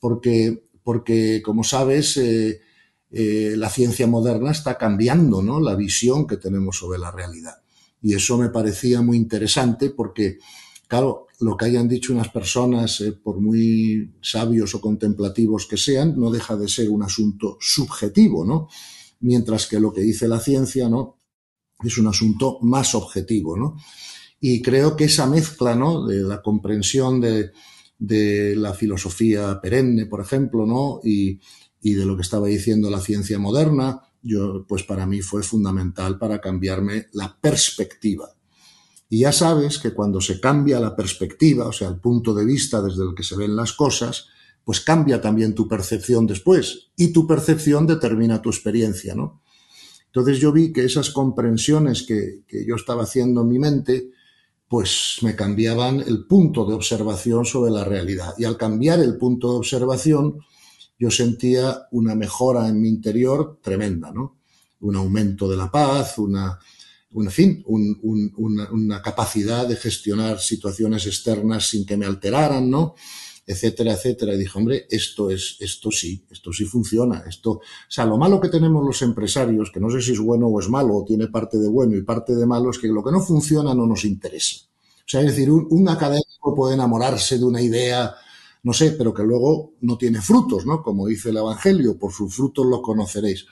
Porque, porque como sabes, eh, eh, la ciencia moderna está cambiando ¿no? la visión que tenemos sobre la realidad. Y eso me parecía muy interesante porque, claro, lo que hayan dicho unas personas, eh, por muy sabios o contemplativos que sean, no deja de ser un asunto subjetivo, ¿no? Mientras que lo que dice la ciencia, ¿no? Es un asunto más objetivo, ¿no? Y creo que esa mezcla, ¿no? De la comprensión de, de la filosofía perenne, por ejemplo, ¿no? Y, y de lo que estaba diciendo la ciencia moderna, yo, pues para mí fue fundamental para cambiarme la perspectiva. Y ya sabes que cuando se cambia la perspectiva, o sea, el punto de vista desde el que se ven las cosas, pues cambia también tu percepción después y tu percepción determina tu experiencia, ¿no? Entonces yo vi que esas comprensiones que, que yo estaba haciendo en mi mente, pues me cambiaban el punto de observación sobre la realidad. Y al cambiar el punto de observación, yo sentía una mejora en mi interior tremenda, ¿no? Un aumento de la paz, una, en fin, un, un, una, una, capacidad de gestionar situaciones externas sin que me alteraran, ¿no? etcétera, etcétera. Y dije, hombre, esto es, esto sí, esto sí funciona. Esto, o sea, lo malo que tenemos los empresarios, que no sé si es bueno o es malo, o tiene parte de bueno y parte de malo, es que lo que no funciona no nos interesa. O sea, es decir, un académico puede enamorarse de una idea, no sé, pero que luego no tiene frutos, ¿no? Como dice el Evangelio, por sus frutos los conoceréis.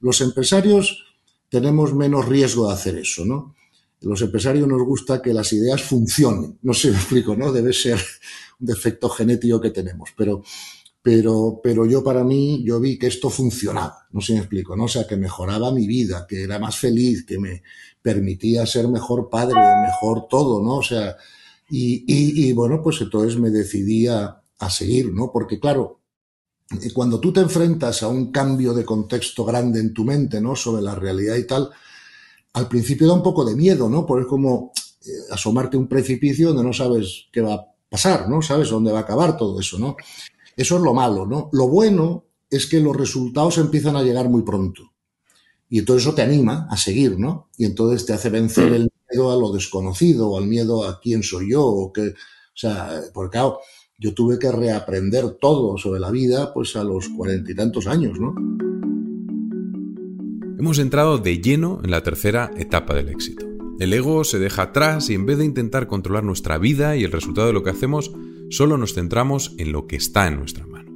Los empresarios tenemos menos riesgo de hacer eso, ¿no? Los empresarios nos gusta que las ideas funcionen. No sé, me explico, ¿no? Debe ser un defecto genético que tenemos, pero, pero, pero yo para mí, yo vi que esto funcionaba, no sé me explico, ¿no? O sea, que mejoraba mi vida, que era más feliz, que me permitía ser mejor padre, mejor todo, ¿no? O sea, y, y, y bueno, pues entonces me decidí a, a seguir, ¿no? Porque claro, cuando tú te enfrentas a un cambio de contexto grande en tu mente, ¿no? Sobre la realidad y tal, al principio da un poco de miedo, ¿no? Porque es como eh, asomarte a un precipicio donde no sabes qué va a pasar, ¿no? Sabes dónde va a acabar todo eso, ¿no? Eso es lo malo, ¿no? Lo bueno es que los resultados empiezan a llegar muy pronto. Y entonces eso te anima a seguir, ¿no? Y entonces te hace vencer el miedo a lo desconocido, o al miedo a quién soy yo, o que, o sea, porque claro, yo tuve que reaprender todo sobre la vida, pues a los cuarenta y tantos años, ¿no? Hemos entrado de lleno en la tercera etapa del éxito. El ego se deja atrás y en vez de intentar controlar nuestra vida y el resultado de lo que hacemos, solo nos centramos en lo que está en nuestra mano.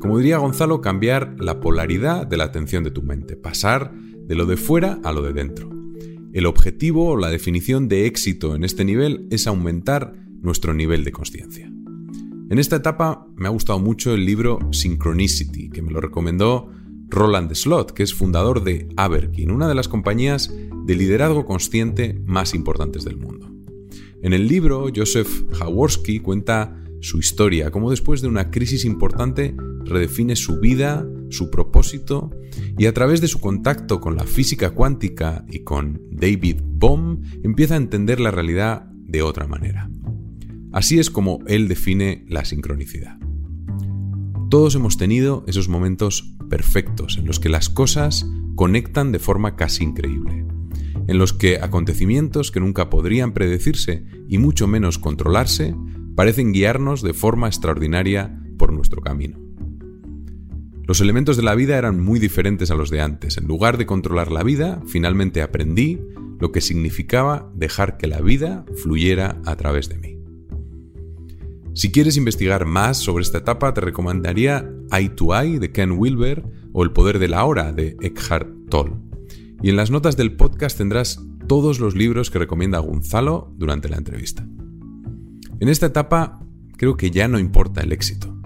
Como diría Gonzalo, cambiar la polaridad de la atención de tu mente, pasar de lo de fuera a lo de dentro. El objetivo o la definición de éxito en este nivel es aumentar nuestro nivel de conciencia. En esta etapa me ha gustado mucho el libro Synchronicity, que me lo recomendó Roland Slot, que es fundador de Aberkin, una de las compañías de liderazgo consciente más importantes del mundo. En el libro, Joseph Jaworski cuenta su historia, cómo después de una crisis importante redefine su vida, su propósito y a través de su contacto con la física cuántica y con David Bohm empieza a entender la realidad de otra manera. Así es como él define la sincronicidad. Todos hemos tenido esos momentos perfectos en los que las cosas conectan de forma casi increíble, en los que acontecimientos que nunca podrían predecirse y mucho menos controlarse parecen guiarnos de forma extraordinaria por nuestro camino. Los elementos de la vida eran muy diferentes a los de antes. En lugar de controlar la vida, finalmente aprendí lo que significaba dejar que la vida fluyera a través de mí. Si quieres investigar más sobre esta etapa, te recomendaría Eye to Eye de Ken Wilber o El poder de la hora de Eckhart Tolle. Y en las notas del podcast tendrás todos los libros que recomienda Gonzalo durante la entrevista. En esta etapa creo que ya no importa el éxito.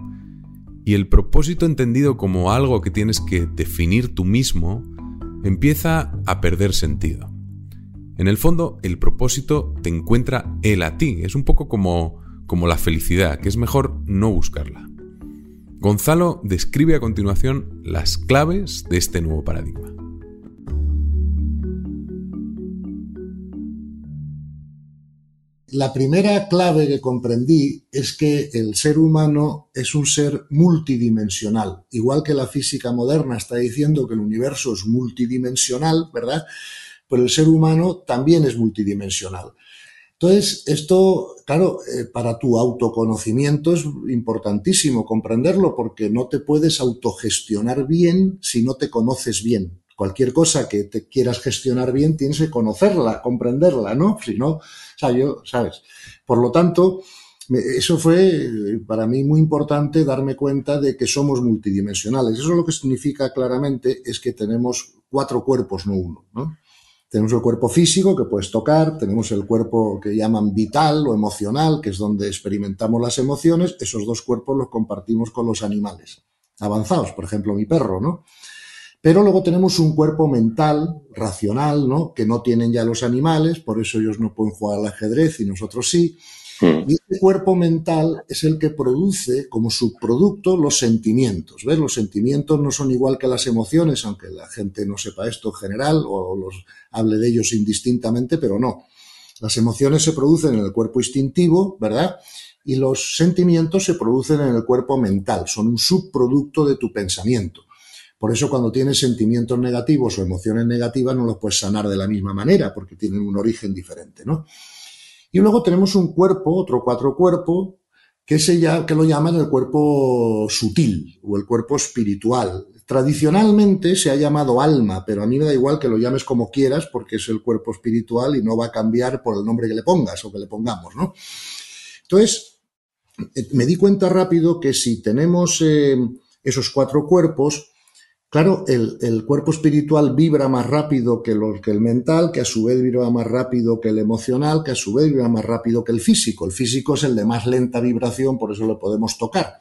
Y el propósito entendido como algo que tienes que definir tú mismo empieza a perder sentido. En el fondo, el propósito te encuentra él a ti. Es un poco como como la felicidad, que es mejor no buscarla. Gonzalo describe a continuación las claves de este nuevo paradigma. La primera clave que comprendí es que el ser humano es un ser multidimensional. Igual que la física moderna está diciendo que el universo es multidimensional, ¿verdad? Pues el ser humano también es multidimensional. Entonces, esto, claro, eh, para tu autoconocimiento es importantísimo comprenderlo porque no te puedes autogestionar bien si no te conoces bien. Cualquier cosa que te quieras gestionar bien, tienes que conocerla, comprenderla, ¿no? Si no, o sea, yo, ¿sabes? Por lo tanto, eso fue eh, para mí muy importante darme cuenta de que somos multidimensionales. Eso lo que significa claramente es que tenemos cuatro cuerpos, no uno, ¿no? Tenemos el cuerpo físico que puedes tocar, tenemos el cuerpo que llaman vital o emocional, que es donde experimentamos las emociones. Esos dos cuerpos los compartimos con los animales avanzados, por ejemplo, mi perro, ¿no? Pero luego tenemos un cuerpo mental, racional, ¿no? Que no tienen ya los animales, por eso ellos no pueden jugar al ajedrez y nosotros sí. Hmm. Y este cuerpo mental es el que produce como subproducto los sentimientos. ¿Ves? Los sentimientos no son igual que las emociones, aunque la gente no sepa esto en general o los hable de ellos indistintamente, pero no. Las emociones se producen en el cuerpo instintivo, ¿verdad? Y los sentimientos se producen en el cuerpo mental, son un subproducto de tu pensamiento. Por eso cuando tienes sentimientos negativos o emociones negativas no los puedes sanar de la misma manera, porque tienen un origen diferente, ¿no? Y luego tenemos un cuerpo, otro cuatro cuerpo, que, se que lo llaman el cuerpo sutil o el cuerpo espiritual. Tradicionalmente se ha llamado alma, pero a mí me da igual que lo llames como quieras porque es el cuerpo espiritual y no va a cambiar por el nombre que le pongas o que le pongamos, ¿no? Entonces, eh, me di cuenta rápido que si tenemos eh, esos cuatro cuerpos, claro, el, cuerpo espiritual vibra más rápido que, que el mental, que a su vez vibra más rápido que el emocional, que a su vez vibra más rápido que el físico. El físico es el de más lenta vibración, por eso lo podemos tocar.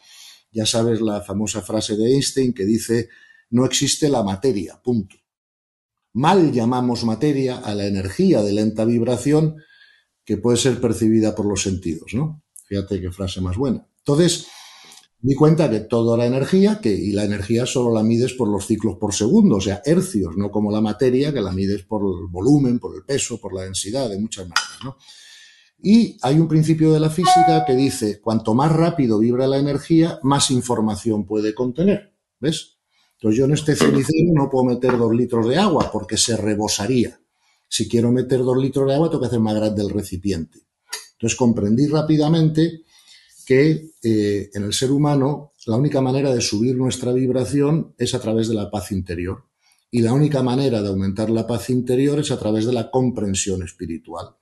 Ya sabes la famosa frase de Einstein que dice, no existe la materia, punto. Mal llamamos materia a la energía de lenta vibración que puede ser percibida por los sentidos, ¿no? Fíjate qué frase más buena. Entonces, di cuenta que toda la energía, que, y la energía solo la mides por los ciclos por segundo, o sea, hercios, no como la materia, que la mides por el volumen, por el peso, por la densidad, de muchas maneras, ¿no? Y hay un principio de la física que dice, cuanto más rápido vibra la energía, más información puede contener. ¿Ves? Entonces yo en este cenicero no puedo meter dos litros de agua porque se rebosaría. Si quiero meter dos litros de agua, tengo que hacer más grande el recipiente. Entonces comprendí rápidamente que eh, en el ser humano la única manera de subir nuestra vibración es a través de la paz interior. Y la única manera de aumentar la paz interior es a través de la comprensión espiritual.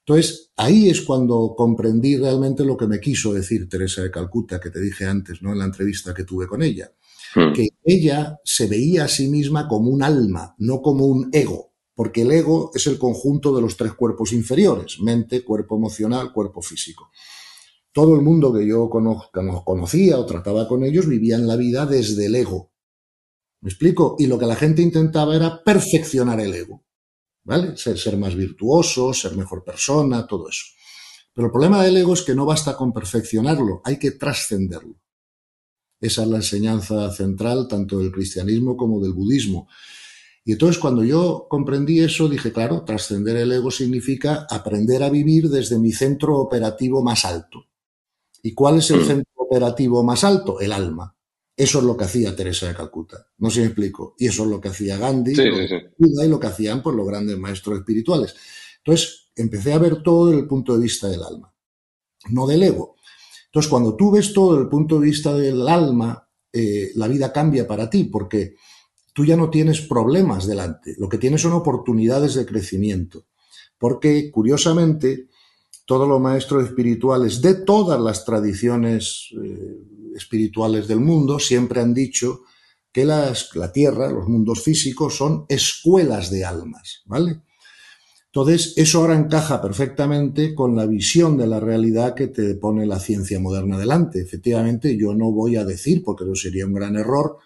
Entonces, ahí es cuando comprendí realmente lo que me quiso decir Teresa de Calcuta, que te dije antes, ¿no? En la entrevista que tuve con ella. Hmm. Que ella se veía a sí misma como un alma, no como un ego. Porque el ego es el conjunto de los tres cuerpos inferiores, mente, cuerpo emocional, cuerpo físico. Todo el mundo que yo conocía o trataba con ellos vivía en la vida desde el ego. ¿Me explico? Y lo que la gente intentaba era perfeccionar el ego. ¿vale? Ser, más virtuoso, ser mejor persona, todo eso. Pero el problema del ego es que no basta con perfeccionarlo, hay que trascenderlo. Esa es la enseñanza central tanto del cristianismo como del budismo. Y entonces cuando yo comprendí eso, dije, claro, trascender el ego significa aprender a vivir desde mi centro operativo más alto. ¿Y cuál es el mm. centro operativo más alto? El alma. Eso es lo que hacía Teresa de Calcuta. No sé si me explico. Y eso es lo que hacía Gandhi y lo que hacían pues, los grandes maestros espirituales. Entonces, empecé a ver todo desde el punto de vista del alma, no del ego. Entonces, cuando tú ves todo desde el punto de vista del alma, eh, la vida cambia para ti, porque tú ya no tienes problemas delante. Lo que tienes son oportunidades de crecimiento. Porque, curiosamente, todos los maestros espirituales de todas las tradiciones eh, espirituales del mundo siempre han dicho que las, la Tierra, los mundos físicos, son escuelas de almas, ¿vale? Entonces, eso ahora encaja perfectamente con la visión de la realidad que te pone la ciencia moderna delante. Efectivamente, yo no voy a decir, porque eso sería un gran error,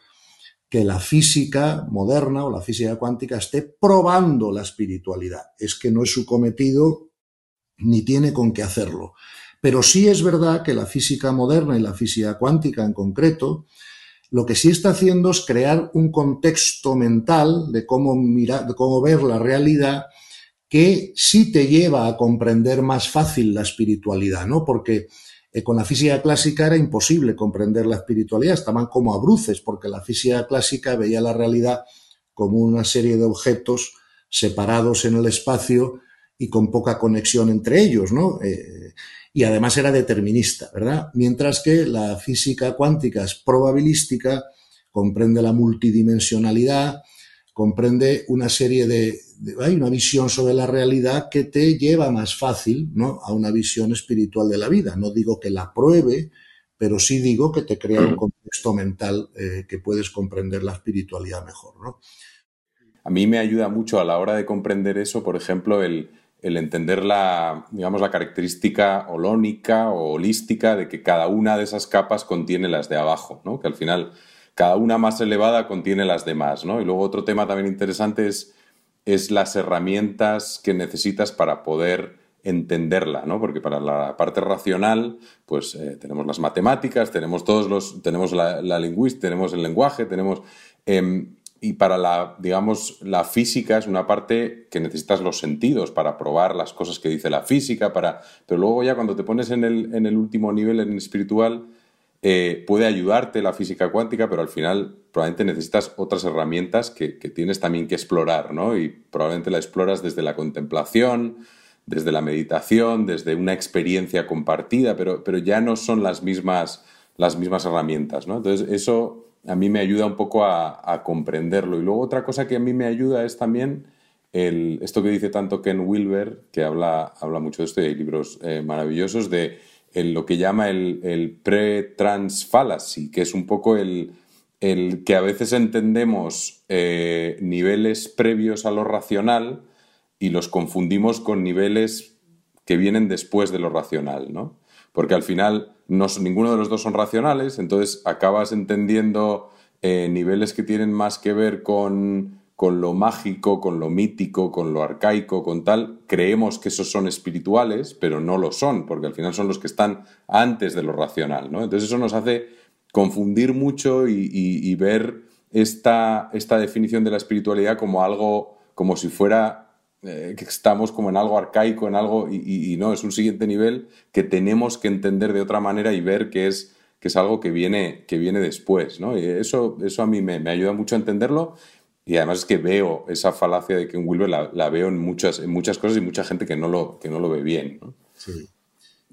que la física moderna o la física cuántica esté probando la espiritualidad. Es que no es su cometido ni tiene con qué hacerlo. Pero sí es verdad que la física moderna y la física cuántica en concreto, lo que sí está haciendo es crear un contexto mental de cómo mirar, de cómo ver la realidad que sí te lleva a comprender más fácil la espiritualidad, ¿no? Porque eh, con la física clásica era imposible comprender la espiritualidad, estaban como a bruces, porque la física clásica veía la realidad como una serie de objetos separados en el espacio y con poca conexión entre ellos, ¿no? Eh, y además era determinista, ¿verdad? Mientras que la física cuántica es probabilística, comprende la multidimensionalidad, comprende una serie de, hay una visión sobre la realidad que te lleva más fácil, ¿no? A una visión espiritual de la vida. No digo que la pruebe, pero sí digo que te crea un contexto mental eh, que puedes comprender la espiritualidad mejor, ¿no? A mí me ayuda mucho a la hora de comprender eso, por ejemplo, el, el entender la, digamos, la característica holónica o holística de que cada una de esas capas contiene las de abajo, ¿no? Que al final cada una más elevada contiene las demás, ¿no? Y luego otro tema también interesante es, es las herramientas que necesitas para poder entenderla, ¿no? Porque para la parte racional, pues eh, tenemos las matemáticas, tenemos todos los, tenemos la, lingüística, tenemos el lenguaje, tenemos... Em, y para la, digamos, la física es una parte que necesitas los sentidos para probar las cosas que dice la física, para... pero luego ya cuando te pones en el, en el último nivel, en el espiritual, eh, puede ayudarte la física cuántica, pero al final probablemente necesitas otras herramientas que, que, tienes también que explorar, ¿no? Y probablemente la exploras desde la contemplación, desde la meditación, desde una experiencia compartida, pero, pero ya no son las mismas, las mismas herramientas, ¿no? Entonces, eso a mí me ayuda un poco a, comprenderlo. Y luego otra cosa que a mí me ayuda es también el, esto que dice tanto Ken Wilber, que habla, habla mucho de esto y hay libros eh, maravillosos, de lo que llama el, el pre-trans fallacy, que es un poco el, el que a veces entendemos eh, niveles previos a lo racional y los confundimos con niveles que vienen después de lo racional, ¿no? Porque al final no, ninguno de los dos son racionales, entonces acabas entendiendo eh, niveles que tienen más que ver con, con lo mágico, con lo mítico, con lo arcaico, con tal. Creemos que esos son espirituales, pero no lo son, porque al final son los que están antes de lo racional, ¿no? Entonces eso nos hace confundir mucho y, ver esta, esta, definición de la espiritualidad como algo, como si fuera eh, que estamos como en algo arcaico, en algo, y, no, es un siguiente nivel que tenemos que entender de otra manera y ver que es, que es algo que viene, que viene después, ¿no? Y eso, eso a mí me, ayuda mucho a entenderlo y además es que veo esa falacia de que en Wilber la, veo en muchas, en muchas cosas y mucha gente que no lo, que no lo ve bien. Sí.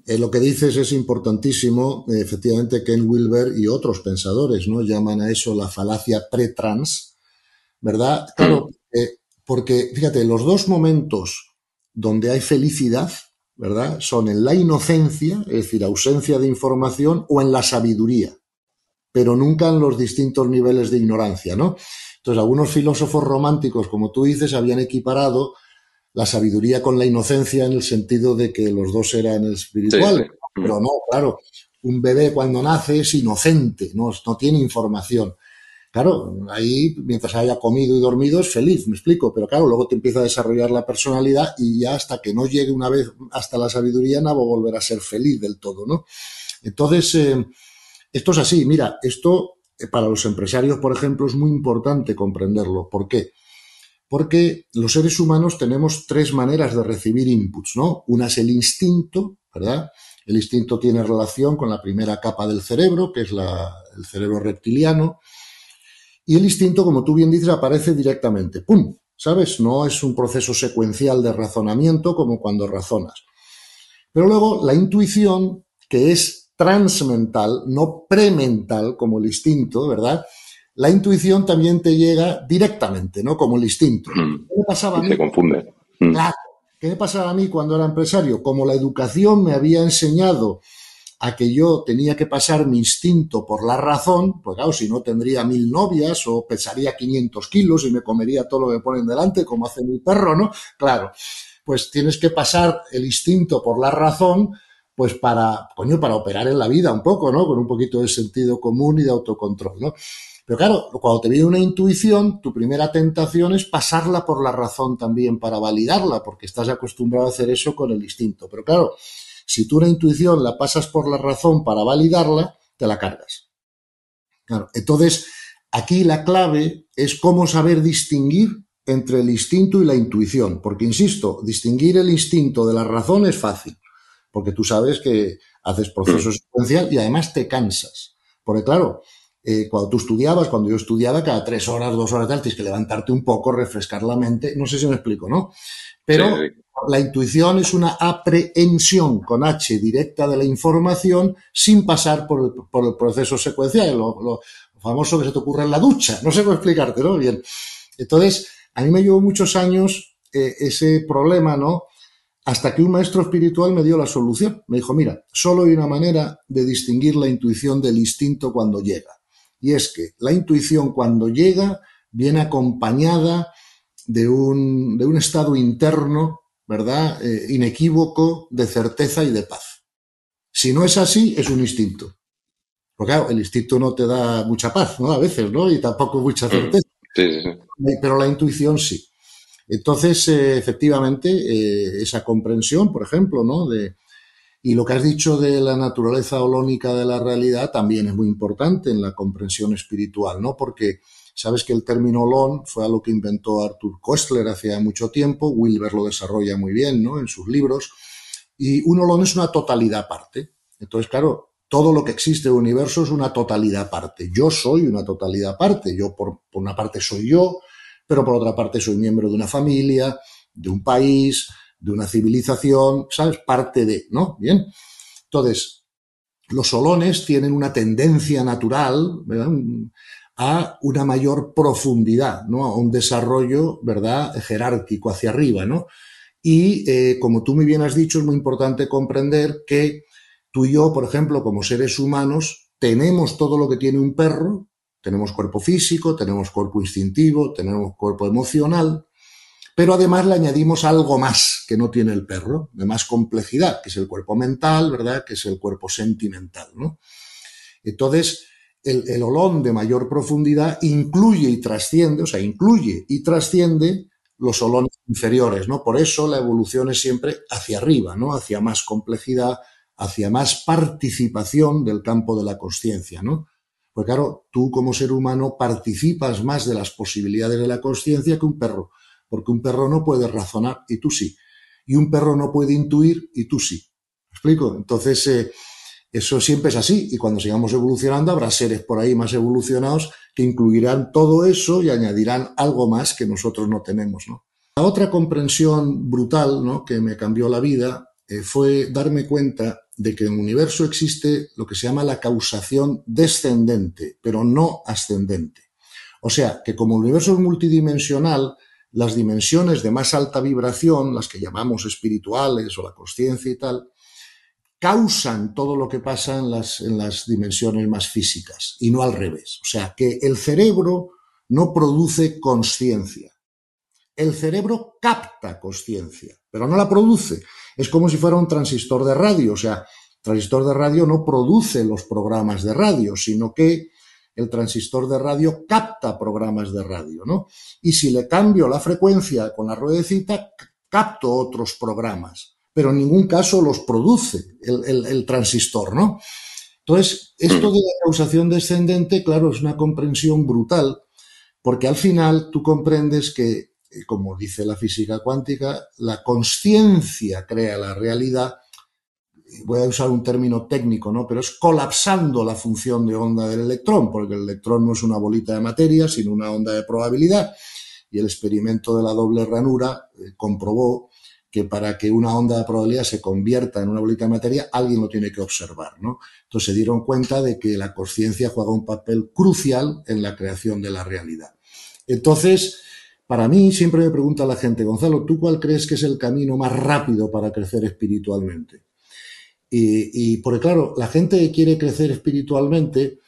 Eh, lo que dices es importantísimo. efectivamente, Ken Wilber y otros pensadores ¿no? llaman a eso la falacia pre-trans, ¿verdad? Claro, porque fíjate, los dos momentos donde hay felicidad, ¿verdad? Son en la inocencia, es decir, ausencia de información, o en la sabiduría, pero nunca en los distintos niveles de ignorancia, ¿no? Entonces, algunos filósofos románticos, como tú dices, habían equiparado la sabiduría con la inocencia en el sentido de que los dos eran espirituales. Pero no, claro, un bebé cuando nace es inocente, no, no tiene información. Claro, ahí mientras haya comido y dormido es feliz, me explico, pero claro, luego te empieza a desarrollar la personalidad y ya hasta que no llegue una vez hasta la sabiduría no va a volver a ser feliz del todo, ¿no? Entonces, eh, esto es así, mira, esto eh, para los empresarios, por ejemplo, es muy importante comprenderlo. ¿Por qué? Porque los seres humanos tenemos tres maneras de recibir inputs, ¿no? Una es el instinto, ¿verdad? El instinto tiene relación con la primera capa del cerebro, que es el cerebro reptiliano. Y el instinto, como tú bien dices, aparece directamente. ¡Pum! ¿Sabes? No es un proceso secuencial de razonamiento como cuando razonas. Pero luego la intuición, que es transmental, no premental como el instinto, ¿verdad? la intuición también te llega directamente, ¿no? Como el instinto. Mm. ¿Qué me pasaba a mí? Se confunde. Mm. Claro. ¿Qué me pasaba a mí cuando era empresario? Como la educación me había enseñado a que yo tenía que pasar mi instinto por la razón, pues claro, si no tendría mil novias o pesaría 500 kilos y me comería todo lo que ponen delante, como hace mi perro, ¿no? Claro, pues tienes que pasar el instinto por la razón, pues para, coño, para operar en la vida un poco, ¿no? Con un poquito de sentido común y de autocontrol, ¿no? Pero claro, cuando te viene una intuición, tu primera tentación es pasarla por la razón también para validarla, porque estás acostumbrado a hacer eso con el instinto. Pero claro, si tú una intuición la pasas por la razón para validarla, te la cargas. Claro, entonces aquí la clave es cómo saber distinguir entre el instinto y la intuición, porque insisto, distinguir el instinto de la razón es fácil, porque tú sabes que haces procesos secuencial y además te cansas. Porque claro, eh, cuando tú estudiabas, cuando yo estudiaba, cada tres horas, dos horas tienes que levantarte un poco, refrescar la mente. No sé si me explico, ¿no? Pero la intuición es una aprehensión con H directa de la información sin pasar por el, proceso secuencial, lo, famoso que se te ocurre en la ducha. No sé cómo explicarte, ¿no? Bien. Entonces, a mí me llevó muchos años eh, ese problema, ¿no? Hasta que un maestro espiritual me dio la solución. Me dijo, mira, solo hay una manera de distinguir la intuición del instinto cuando llega y es que la intuición cuando llega viene acompañada de un, de un estado interno, ¿verdad? Eh, inequívoco de certeza y de paz. Si no es así, es un instinto. Porque claro, el instinto no te da mucha paz, ¿no? A veces, ¿no? Y tampoco mucha mm. certeza. Sí, sí, sí. Pero la intuición sí. Entonces, eh, efectivamente, eh, esa comprensión, por ejemplo, ¿no? De, y lo que has dicho de la naturaleza holónica de la realidad también es muy importante en la comprensión espiritual, ¿no? Porque sabes que el término holón fue algo que inventó Arthur Koestler hace mucho tiempo, Wilber lo desarrolla muy bien, ¿no? En sus libros. Y un holón es una totalidad aparte. Entonces, claro, todo lo que existe en el universo es una totalidad aparte. Yo soy una totalidad aparte. Yo, por, una parte, soy yo, pero por otra parte, soy miembro de una familia, de un país, de una civilización, ¿sabes? Parte de, ¿no? Bien. Entonces, los solones tienen una tendencia natural. A una mayor profundidad, ¿no? A un desarrollo, ¿verdad? Jerárquico hacia arriba, ¿no? Y eh, como tú muy bien has dicho, es muy importante comprender que tú y yo, por ejemplo, como seres humanos, tenemos todo lo que tiene un perro, tenemos cuerpo físico, tenemos cuerpo instintivo, tenemos cuerpo emocional, pero además le añadimos algo más que no tiene el perro, de más complejidad, que es el cuerpo mental, ¿verdad? Que es el cuerpo sentimental, ¿no? Entonces, el, el olón de mayor profundidad incluye y trasciende, o sea, incluye y trasciende los olones inferiores, ¿no? Por eso la evolución es siempre hacia arriba, ¿no? Hacia más complejidad, hacia más participación del campo de la conciencia, ¿no? Pues claro, tú como ser humano participas más de las posibilidades de la conciencia que un perro porque un perro no puede razonar y tú sí. Y un perro no puede intuir y tú sí. ¿Me explico? Entonces, eh, eso siempre es así. Y cuando sigamos evolucionando, habrá seres por ahí más evolucionados que incluirán todo eso y añadirán algo más que nosotros no tenemos, ¿no? La otra comprensión brutal, ¿no? Que me cambió la vida eh, fue darme cuenta de que en el universo existe lo que se llama la causación descendente, pero no ascendente. O sea, que como el universo es multidimensional, las dimensiones de más alta vibración, las que llamamos espirituales o la conciencia y tal, causan todo lo que pasa en las, en las dimensiones más físicas y no al revés. O sea, que el cerebro no produce conciencia. El cerebro capta conciencia, pero no la produce. Es como si fuera un transistor de radio. O sea, el transistor de radio no produce los programas de radio, sino que el transistor de radio capta programas de radio, ¿no? Y si le cambio la frecuencia con la ruedecita, capto otros programas, pero en ningún caso los produce el, transistor, ¿no? Entonces, esto de la causación descendente, claro, es una comprensión brutal, porque al final tú comprendes que, eh, como dice la física cuántica, la conciencia crea la realidad voy a usar un término técnico, ¿no? Pero es colapsando la función de onda del electrón, porque el electrón no es una bolita de materia, sino una onda de probabilidad. Y el experimento de la doble ranura eh, comprobó que para que una onda de probabilidad se convierta en una bolita de materia, alguien lo tiene que observar, ¿no? Entonces se dieron cuenta de que la conciencia juega un papel crucial en la creación de la realidad. Entonces, para mí siempre me pregunta la gente, Gonzalo, ¿tú cuál crees que es el camino más rápido para crecer espiritualmente? Y, porque claro, la gente que quiere crecer espiritualmente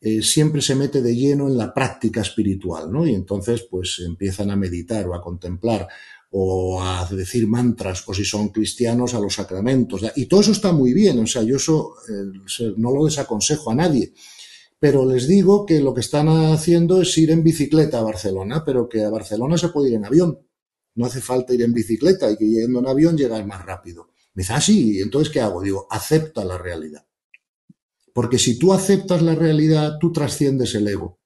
eh, siempre se mete de lleno en la práctica espiritual, ¿no? Y entonces pues empiezan a meditar o a contemplar o a decir mantras, o si son cristianos, a los sacramentos. Y todo eso está muy bien, o sea, yo eso eh, no lo desaconsejo a nadie. Pero les digo que lo que están haciendo es ir en bicicleta a Barcelona, pero que a Barcelona se puede ir en avión. No hace falta ir en bicicleta y que yendo en avión llegar más rápido. Me dice, ah, sí, entonces ¿qué hago? Digo, acepta la realidad. Porque si tú aceptas la realidad, tú trasciendes el ego.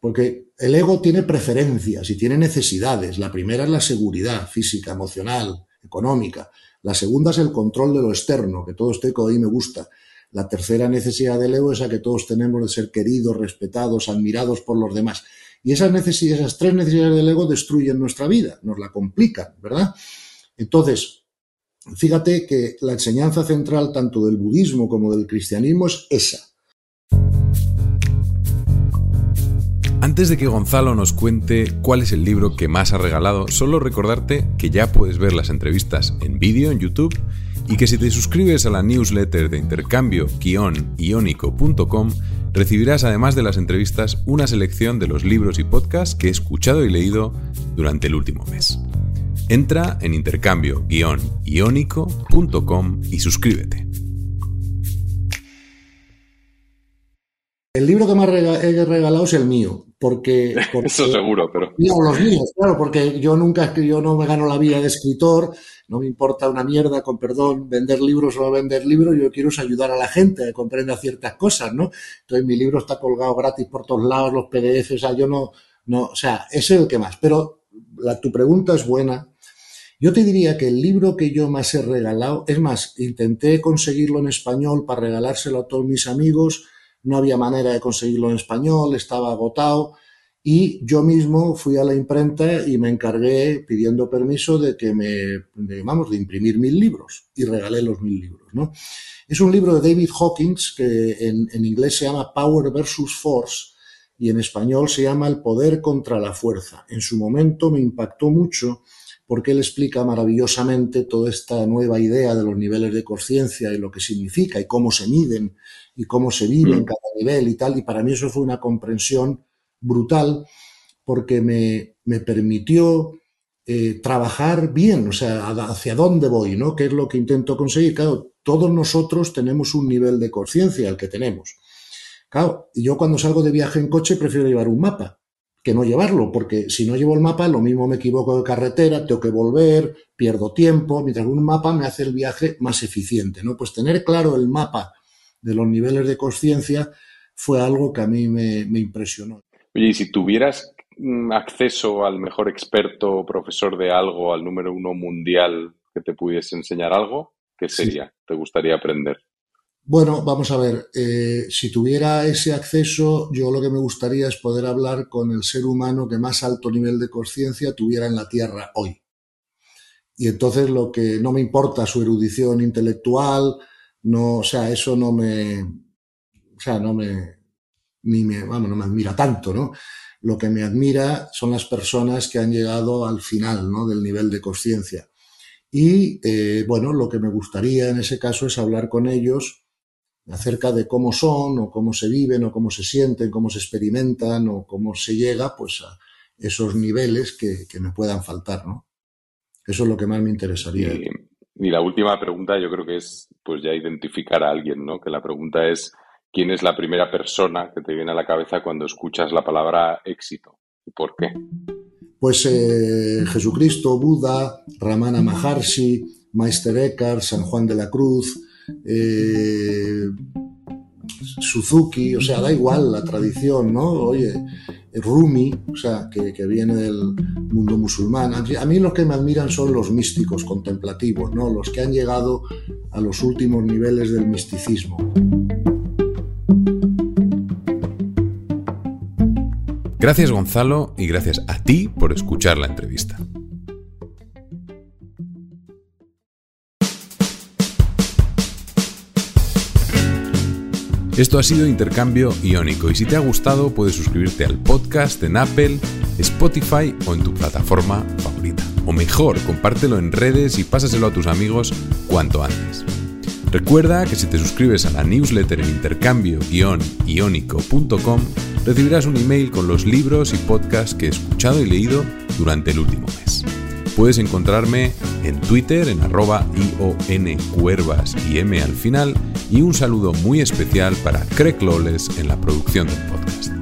Porque el ego tiene preferencias y tiene necesidades. La primera es la seguridad física, emocional, económica. La segunda es el control de lo externo, que todo esté como a mí me gusta. La tercera necesidad del ego es a que todos tenemos de ser queridos, respetados, admirados por los demás. Y esas necesidades, esas tres necesidades del ego destruyen nuestra vida, nos la complican, ¿verdad? Entonces, Fíjate que la enseñanza central tanto del budismo como del cristianismo es esa. Antes de que Gonzalo nos cuente cuál es el libro que más ha regalado, solo recordarte que ya puedes ver las entrevistas en vídeo en YouTube y que si te suscribes a la newsletter de intercambio-iónico.com recibirás además de las entrevistas una selección de los libros y podcasts que he escuchado y leído durante el último mes. Entra en intercambio-iónico.com y suscríbete. El libro que más he regalado es el mío, porque... Eso seguro, pero... No, los míos, claro, porque yo nunca, yo no me gano la vida de escritor, no me importa una mierda, con perdón, vender libros o no vender libros, yo quiero ayudar a la gente a que comprenda ciertas cosas, ¿no? Entonces mi libro está colgado gratis por todos lados, los PDFs, o sea, yo no, no, o sea, ese es el que más. Pero la, tu pregunta es buena, yo te diría que el libro que yo más he regalado, es más, intenté conseguirlo en español para regalárselo a todos mis amigos, no había manera de conseguirlo en español, estaba agotado y yo mismo fui a la imprenta y me encargué pidiendo permiso de que me, vamos, de imprimir mil libros y regalé los mil libros, ¿no? Es un libro de David Hawkins que en inglés se llama Power versus Force y en español se llama El poder contra la fuerza. En su momento me impactó mucho porque él explica maravillosamente toda esta nueva idea de los niveles de conciencia y lo que significa y cómo se miden y cómo se vive en mm. cada nivel y tal. Y para mí eso fue una comprensión brutal porque me, me permitió eh, trabajar bien, o sea, hacia dónde voy, ¿no? ¿Qué es lo que intento conseguir? Claro, todos nosotros tenemos un nivel de conciencia, el que tenemos. Claro, y yo cuando salgo de viaje en coche prefiero llevar un mapa que no llevarlo, porque si no llevo el mapa, lo mismo me equivoco de carretera, tengo que volver, pierdo tiempo, mientras un mapa me hace el viaje más eficiente, ¿no? Pues tener claro el mapa de los niveles de conciencia fue algo que a mí me, impresionó. Oye, y si tuvieras mm, acceso al mejor experto o profesor de algo, al número uno mundial que te pudiese enseñar algo, ¿qué sería? ¿Te gustaría aprender? Bueno, vamos a ver, eh, si tuviera ese acceso, yo lo que me gustaría es poder hablar con el ser humano que más alto nivel de conciencia tuviera en la Tierra hoy. Y entonces lo que no me importa su erudición intelectual, no, o sea, eso no me, o sea, no me, ni me, vamos, no me admira tanto, ¿no? Lo que me admira son las personas que han llegado al final, ¿no? Del nivel de conciencia. Y, eh, bueno, lo que me gustaría en ese caso es hablar con ellos acerca de cómo son o cómo se viven o cómo se sienten, cómo se experimentan o cómo se llega pues a esos niveles que, me puedan faltar, ¿no? Eso es lo que más me interesaría. Y, la última pregunta yo creo que es pues ya identificar a alguien, ¿no? Que la pregunta es ¿quién es la primera persona que te viene a la cabeza cuando escuchas la palabra éxito? ¿Y por qué? Pues eh, Jesucristo, Buda, Ramana Maharshi, Meister Eckhart, San Juan de la Cruz, eh, Suzuki, o sea, da igual la tradición, ¿no? Oye, Rumi, o sea, que, viene del mundo musulmán. A mí los que me admiran son los místicos contemplativos, ¿no? Los que han llegado a los últimos niveles del misticismo. Gracias Gonzalo y gracias a ti por escuchar la entrevista. Esto ha sido Intercambio Iónico y si te ha gustado puedes suscribirte al podcast en Apple, Spotify o en tu plataforma favorita. O mejor, compártelo en redes y pásaselo a tus amigos cuanto antes. Recuerda que si te suscribes a la newsletter en intercambio-iónico.com recibirás un email con los libros y podcasts que he escuchado y leído durante el último mes. Puedes encontrarme en Twitter en arroba ioncuervas y m al final y un saludo muy especial para Craig en la producción del podcast.